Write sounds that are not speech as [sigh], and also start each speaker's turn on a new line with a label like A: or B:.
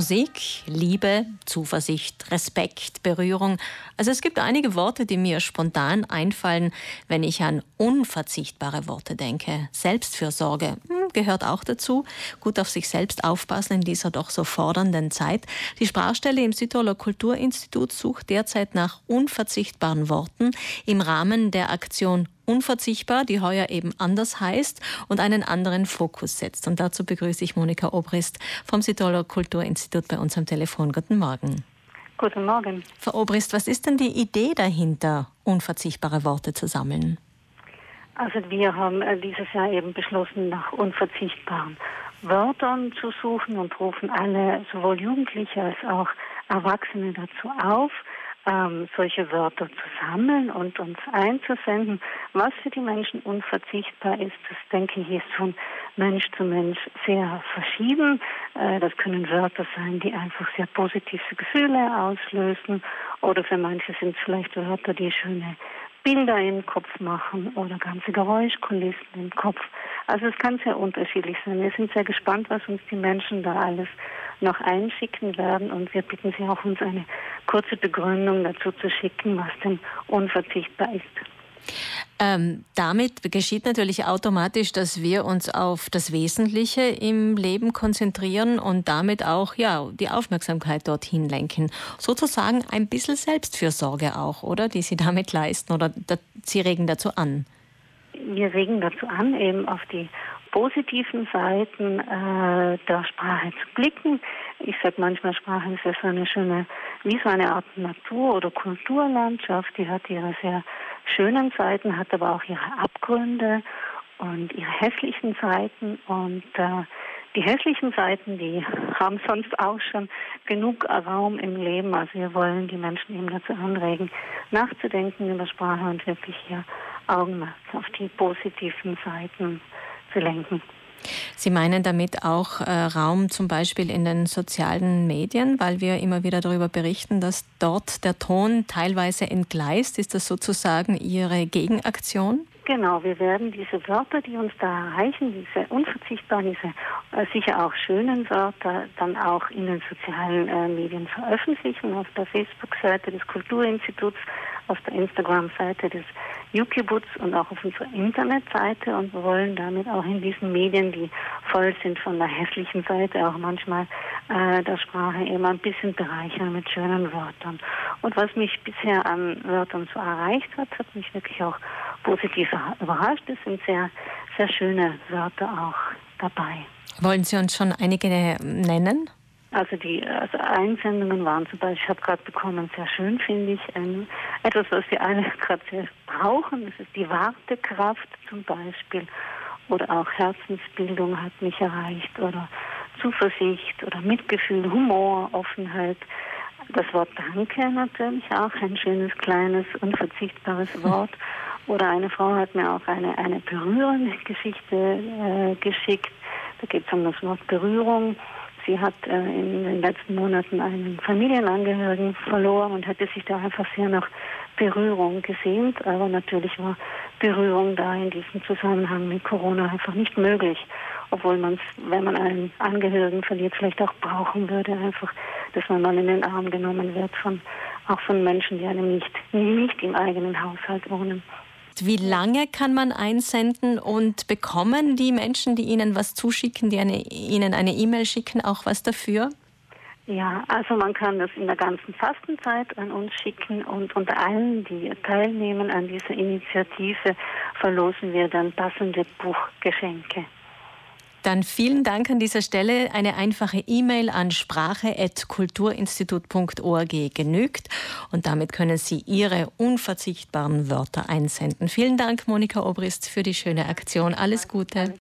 A: Musik, Liebe, Zuversicht, Respekt, Berührung. Also es gibt einige Worte, die mir spontan einfallen, wenn ich an unverzichtbare Worte denke. Selbstfürsorge hm, gehört auch dazu. Gut auf sich selbst aufpassen in dieser doch so fordernden Zeit. Die Sprachstelle im Südtiroler Kulturinstitut sucht derzeit nach unverzichtbaren Worten im Rahmen der Aktion unverzichtbar, die heuer eben anders heißt und einen anderen Fokus setzt. Und dazu begrüße ich Monika Obrist vom Südtiroler Kulturinstitut bei uns am Telefon. Guten Morgen.
B: Guten Morgen.
A: Frau Obrist, was ist denn die Idee dahinter, unverzichtbare Worte zu sammeln?
B: Also wir haben äh, dieses Jahr eben beschlossen, nach unverzichtbaren Wörtern zu suchen und rufen alle, sowohl Jugendliche als auch Erwachsene dazu auf, ähm, solche Wörter zu sammeln und uns einzusenden. Was für die Menschen unverzichtbar ist, das denke ich, ist von Mensch zu Mensch sehr verschieden. Äh, das können Wörter sein, die einfach sehr positive Gefühle auslösen oder für manche sind es vielleicht Wörter, die schöne Bilder im Kopf machen oder ganze Geräuschkulissen im Kopf. Also es kann sehr unterschiedlich sein. Wir sind sehr gespannt, was uns die Menschen da alles noch einschicken werden und wir bitten Sie auch, uns eine kurze Begründung dazu zu schicken, was denn unverzichtbar ist.
A: Ähm, damit geschieht natürlich automatisch, dass wir uns auf das Wesentliche im Leben konzentrieren und damit auch ja, die Aufmerksamkeit dorthin lenken. Sozusagen ein bisschen Selbstfürsorge auch, oder? Die Sie damit leisten oder Sie regen dazu an.
B: Wir regen dazu an, eben auf die positiven Seiten äh, der Sprache zu blicken. Ich sage manchmal, Sprache ist ja so eine schöne, wie so eine Art Natur- oder Kulturlandschaft. Die hat ihre sehr schönen Seiten, hat aber auch ihre Abgründe und ihre hässlichen Seiten. Und äh, die hässlichen Seiten, die haben sonst auch schon genug Raum im Leben. Also wir wollen die Menschen eben dazu anregen, nachzudenken über Sprache und wirklich hier Augenmerk auf die positiven Seiten zu lenken.
A: Sie meinen damit auch äh, Raum zum Beispiel in den sozialen Medien, weil wir immer wieder darüber berichten, dass dort der Ton teilweise entgleist. Ist das sozusagen Ihre Gegenaktion?
B: Genau, wir werden diese Wörter, die uns da erreichen, diese unverzichtbaren, diese äh, sicher auch schönen Wörter, dann auch in den sozialen äh, Medien veröffentlichen, auf der Facebook-Seite des Kulturinstituts, auf der Instagram-Seite des Yukibuts und auch auf unserer Internetseite und wir wollen damit auch in diesen Medien, die voll sind von der hässlichen Seite, auch manchmal äh, der Sprache eben ein bisschen bereichern mit schönen Wörtern. Und was mich bisher an Wörtern so erreicht hat, hat mich wirklich auch positiv überrascht. Es sind sehr, sehr schöne Wörter auch dabei.
A: Wollen Sie uns schon einige nennen?
B: Also die also Einsendungen waren zum Beispiel, ich habe gerade bekommen, sehr schön finde ich, ähm, etwas, was wir alle [laughs] gerade sehr brauchen. Das ist die Wartekraft zum Beispiel oder auch Herzensbildung hat mich erreicht oder Zuversicht oder Mitgefühl, Humor, Offenheit. Das Wort Danke natürlich auch, ein schönes, kleines, unverzichtbares [laughs] Wort. Oder eine Frau hat mir auch eine, eine berührende Geschichte äh, geschickt. Da geht es um das Wort Berührung. Sie hat äh, in den letzten Monaten einen Familienangehörigen verloren und hätte sich da einfach sehr nach Berührung gesehnt. Aber natürlich war Berührung da in diesem Zusammenhang mit Corona einfach nicht möglich. Obwohl man es, wenn man einen Angehörigen verliert, vielleicht auch brauchen würde, einfach, dass man mal in den Arm genommen wird von, auch von Menschen, die einem nicht, nicht im eigenen Haushalt wohnen.
A: Wie lange kann man einsenden und bekommen die Menschen, die Ihnen was zuschicken, die eine, Ihnen eine E-Mail schicken, auch was dafür?
B: Ja, also man kann das in der ganzen Fastenzeit an uns schicken und unter allen, die teilnehmen an dieser Initiative, verlosen wir dann passende Buchgeschenke.
A: Dann vielen Dank an dieser Stelle. Eine einfache E-Mail an sprache.kulturinstitut.org genügt und damit können Sie Ihre unverzichtbaren Wörter einsenden. Vielen Dank, Monika Obrist, für die schöne Aktion. Alles Gute.